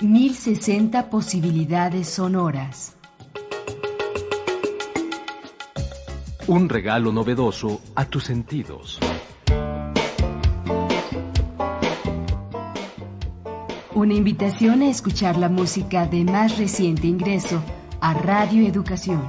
1060 posibilidades sonoras. Un regalo novedoso a tus sentidos. Una invitación a escuchar la música de más reciente ingreso a Radio Educación.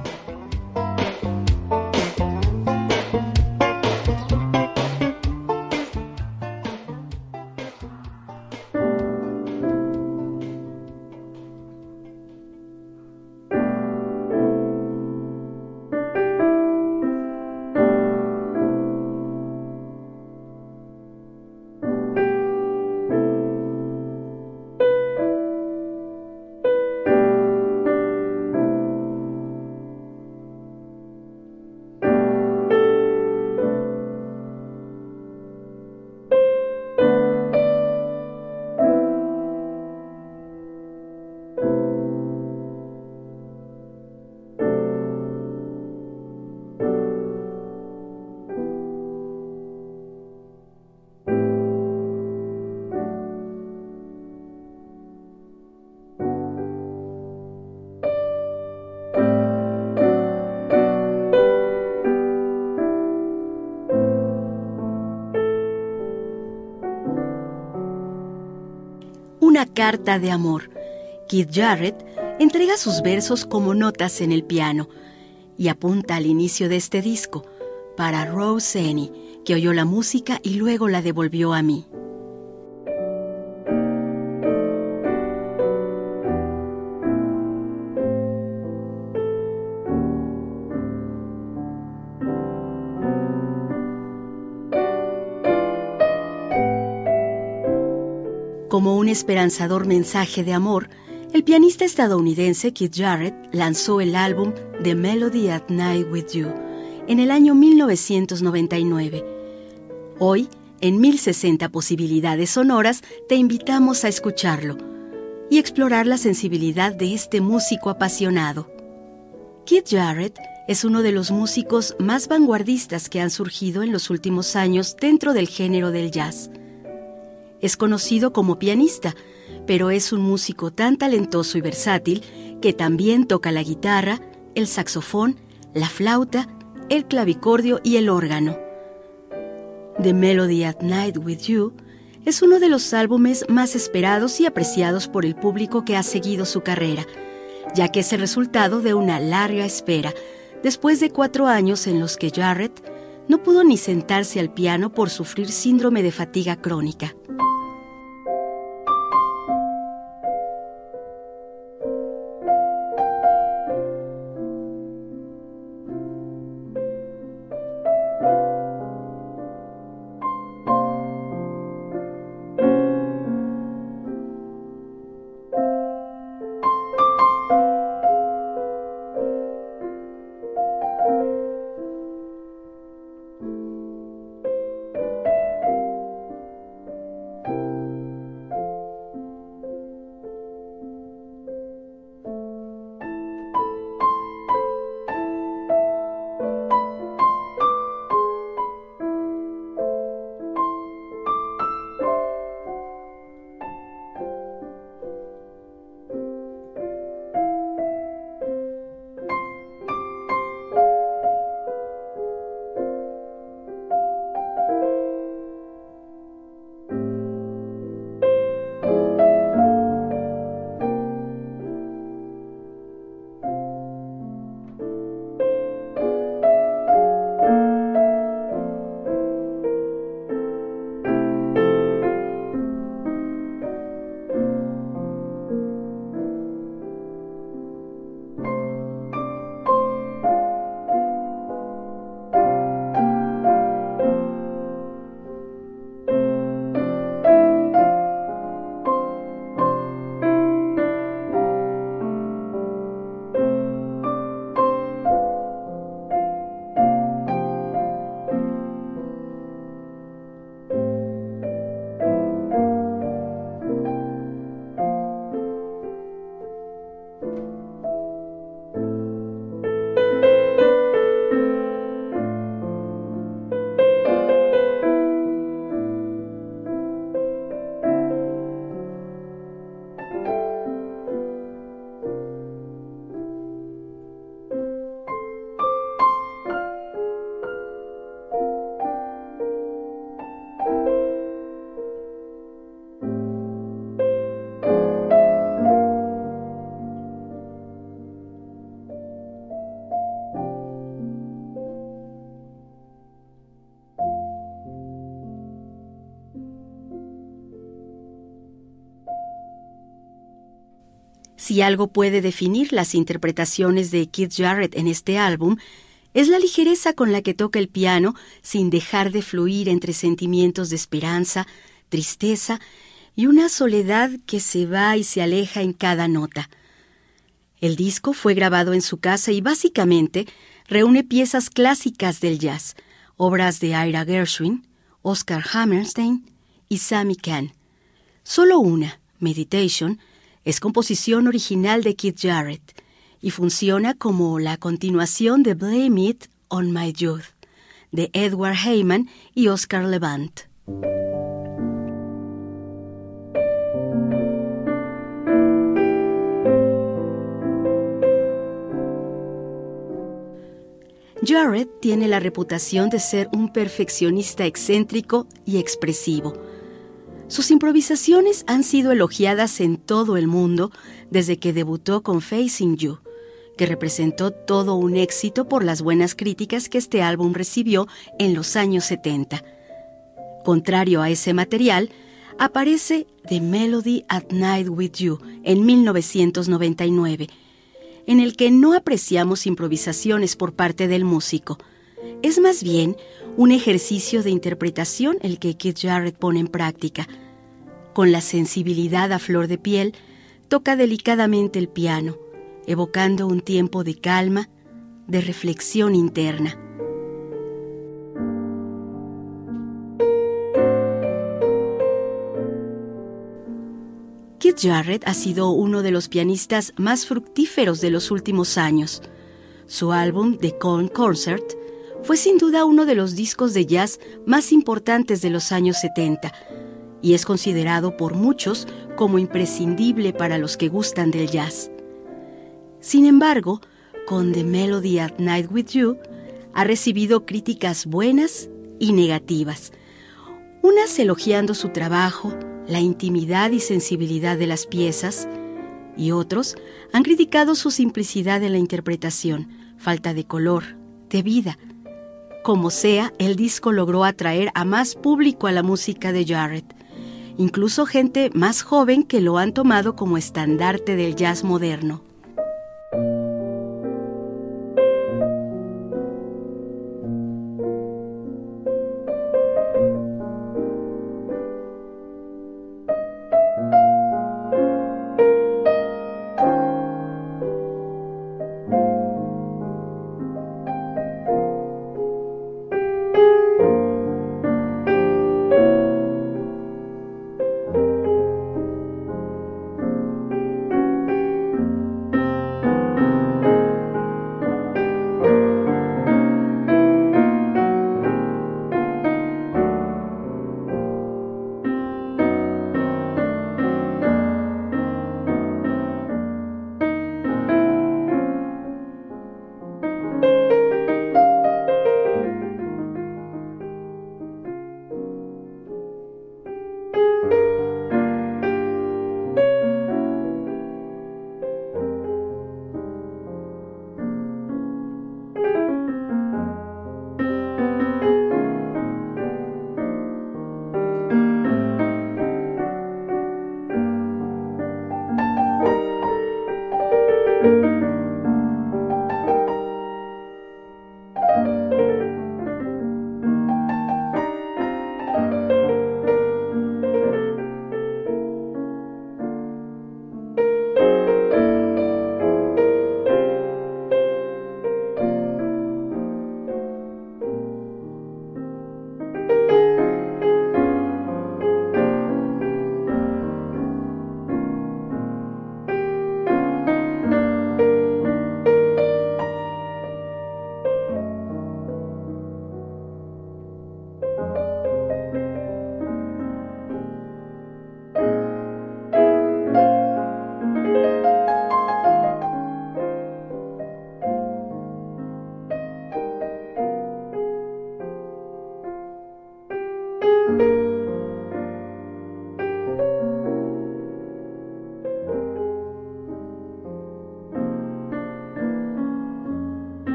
Carta de amor. Keith Jarrett entrega sus versos como notas en el piano y apunta al inicio de este disco para Rose Annie, que oyó la música y luego la devolvió a mí. Como un esperanzador mensaje de amor, el pianista estadounidense Keith Jarrett lanzó el álbum The Melody at Night with You en el año 1999. Hoy, en 1060 posibilidades sonoras, te invitamos a escucharlo y explorar la sensibilidad de este músico apasionado. Keith Jarrett es uno de los músicos más vanguardistas que han surgido en los últimos años dentro del género del jazz. Es conocido como pianista, pero es un músico tan talentoso y versátil que también toca la guitarra, el saxofón, la flauta, el clavicordio y el órgano. The Melody at Night with You es uno de los álbumes más esperados y apreciados por el público que ha seguido su carrera, ya que es el resultado de una larga espera, después de cuatro años en los que Jarrett no pudo ni sentarse al piano por sufrir síndrome de fatiga crónica. Si algo puede definir las interpretaciones de Keith Jarrett en este álbum, es la ligereza con la que toca el piano sin dejar de fluir entre sentimientos de esperanza, tristeza y una soledad que se va y se aleja en cada nota. El disco fue grabado en su casa y básicamente reúne piezas clásicas del jazz, obras de Ira Gershwin, Oscar Hammerstein y Sammy Kahn. Solo una, Meditation, es composición original de Keith Jarrett y funciona como la continuación de Blame It on My Youth de Edward Heyman y Oscar Levant. Jarrett tiene la reputación de ser un perfeccionista excéntrico y expresivo sus improvisaciones han sido elogiadas en todo el mundo desde que debutó con Facing You, que representó todo un éxito por las buenas críticas que este álbum recibió en los años 70. Contrario a ese material, aparece The Melody at Night with You en 1999, en el que no apreciamos improvisaciones por parte del músico. Es más bien un ejercicio de interpretación el que Keith Jarrett pone en práctica. Con la sensibilidad a flor de piel, toca delicadamente el piano, evocando un tiempo de calma, de reflexión interna. Keith Jarrett ha sido uno de los pianistas más fructíferos de los últimos años. Su álbum The Corn Concert fue sin duda uno de los discos de jazz más importantes de los años 70 y es considerado por muchos como imprescindible para los que gustan del jazz. Sin embargo, con The Melody at Night with You ha recibido críticas buenas y negativas, unas elogiando su trabajo, la intimidad y sensibilidad de las piezas, y otros han criticado su simplicidad en la interpretación, falta de color, de vida, como sea, el disco logró atraer a más público a la música de Jarrett, incluso gente más joven que lo han tomado como estandarte del jazz moderno.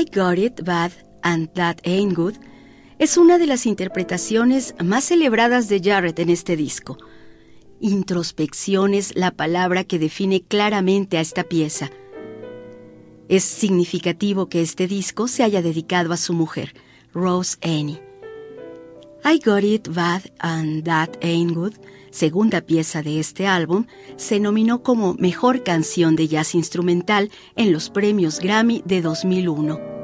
I Got It Bad and That Ain't Good es una de las interpretaciones más celebradas de Jarrett en este disco. Introspección es la palabra que define claramente a esta pieza. Es significativo que este disco se haya dedicado a su mujer, Rose Annie. I Got It Bad and That Ain't Good, segunda pieza de este álbum, se nominó como Mejor Canción de Jazz Instrumental en los premios Grammy de 2001.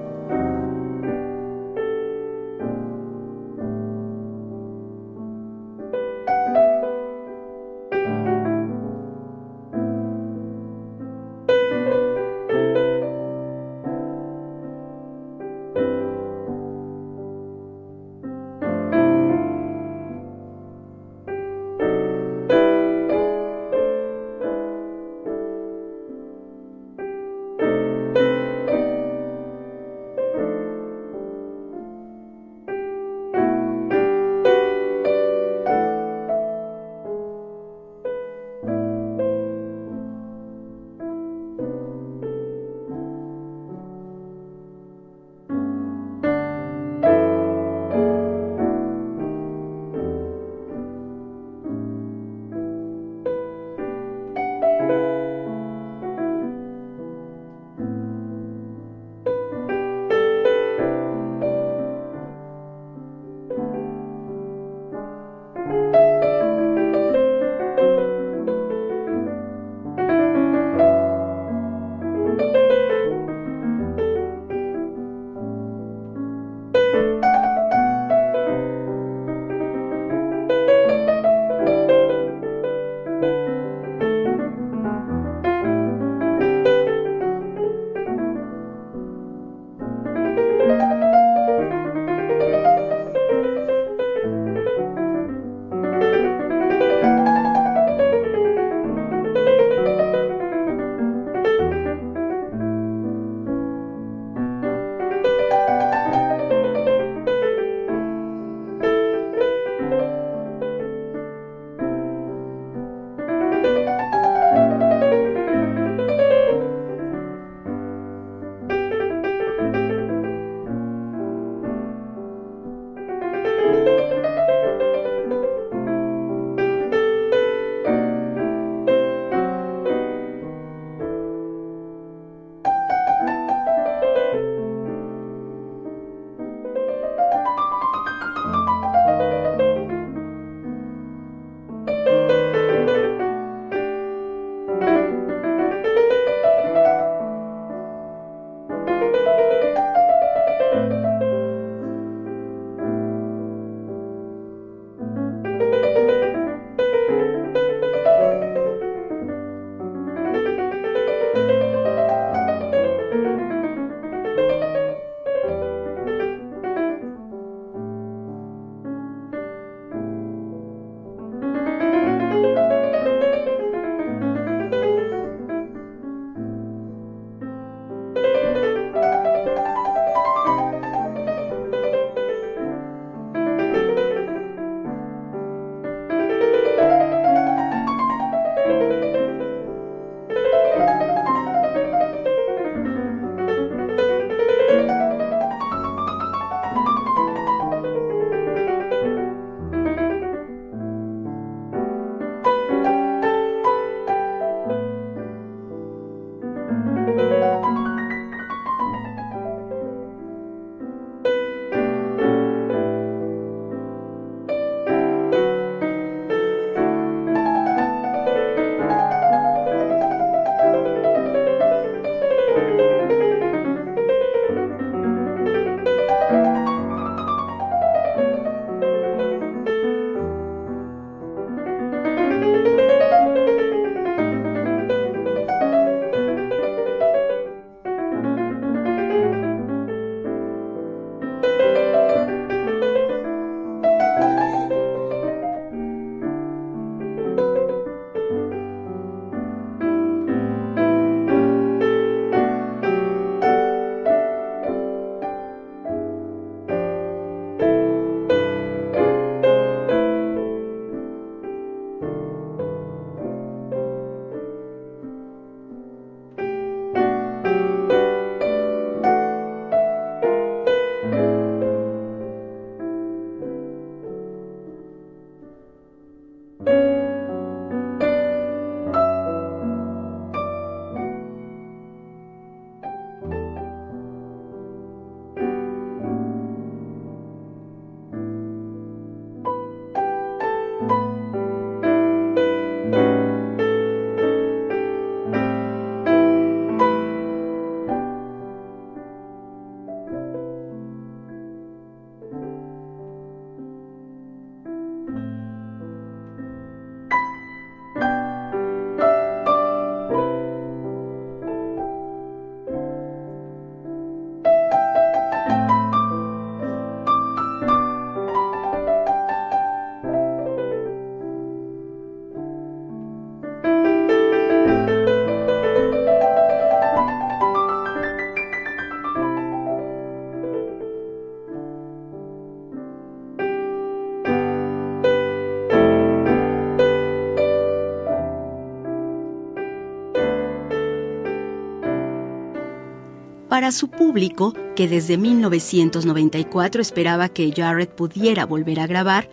Para su público, que desde 1994 esperaba que Jarrett pudiera volver a grabar,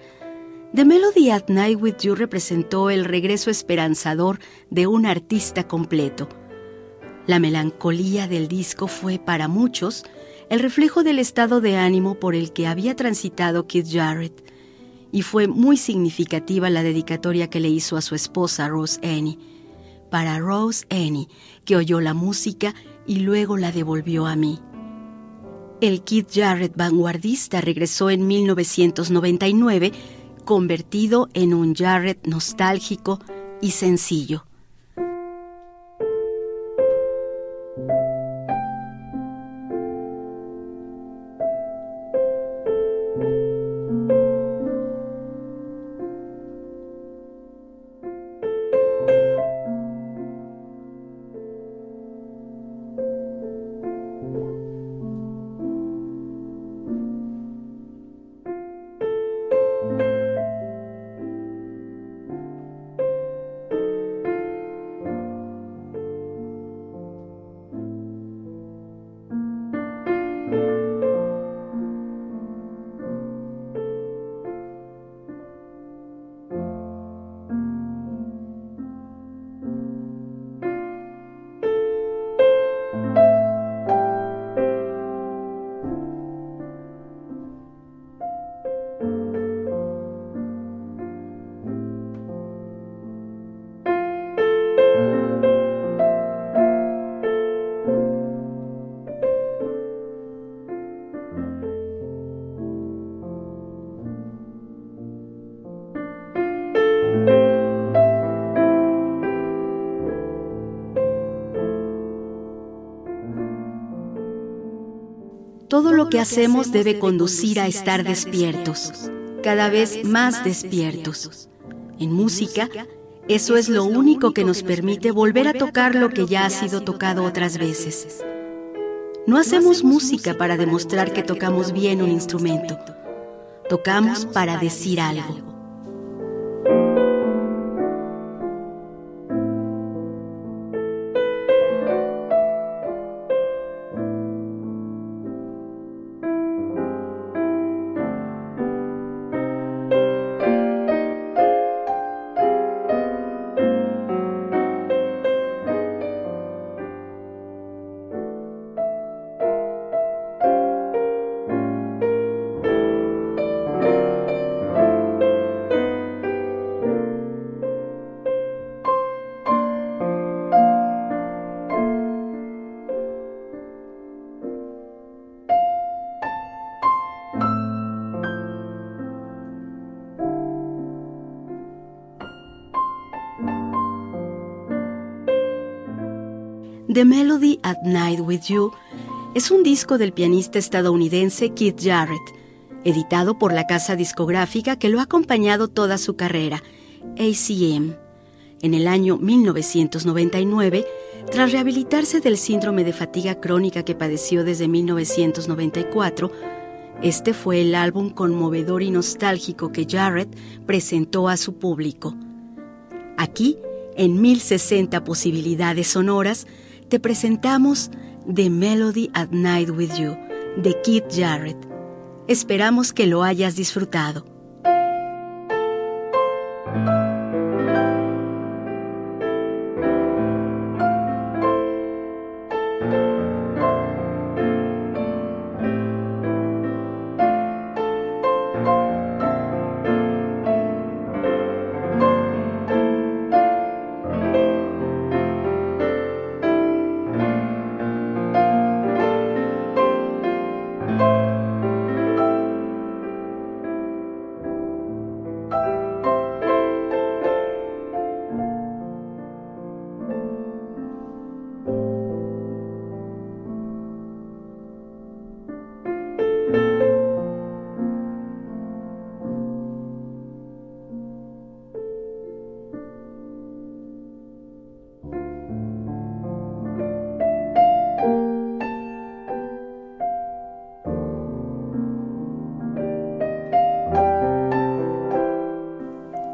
The Melody at Night with You representó el regreso esperanzador de un artista completo. La melancolía del disco fue para muchos el reflejo del estado de ánimo por el que había transitado Keith Jarrett, y fue muy significativa la dedicatoria que le hizo a su esposa Rose Annie. Para Rose Annie, que oyó la música y luego la devolvió a mí. El Keith Jarrett vanguardista regresó en 1999 convertido en un Jarrett nostálgico y sencillo. Todo lo que hacemos debe conducir a estar despiertos, cada vez más despiertos. En música, eso es lo único que nos permite volver a tocar lo que ya ha sido tocado otras veces. No hacemos música para demostrar que tocamos bien un instrumento. Tocamos para decir algo. The Melody at Night with You es un disco del pianista estadounidense Keith Jarrett, editado por la casa discográfica que lo ha acompañado toda su carrera, ACM. En el año 1999, tras rehabilitarse del síndrome de fatiga crónica que padeció desde 1994, este fue el álbum conmovedor y nostálgico que Jarrett presentó a su público. Aquí, en 1060 posibilidades sonoras, te presentamos The Melody at Night with You de Keith Jarrett. Esperamos que lo hayas disfrutado.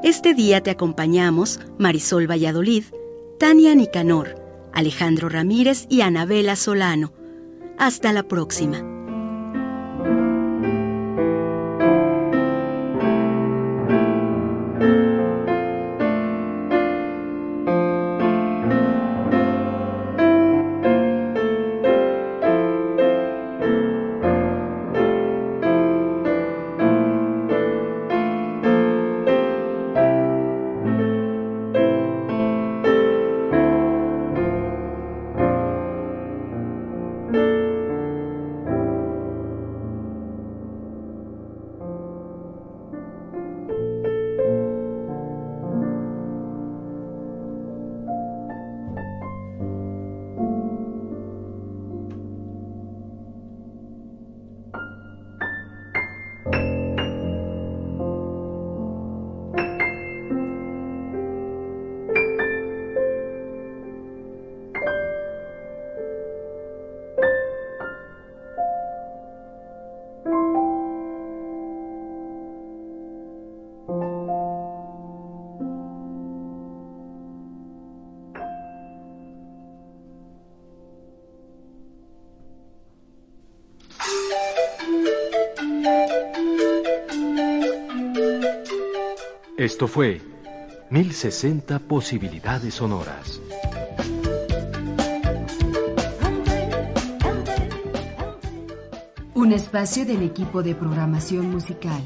Este día te acompañamos Marisol Valladolid, Tania Nicanor, Alejandro Ramírez y Anabela Solano. Hasta la próxima. Esto fue 1060 posibilidades sonoras. Un espacio del equipo de programación musical.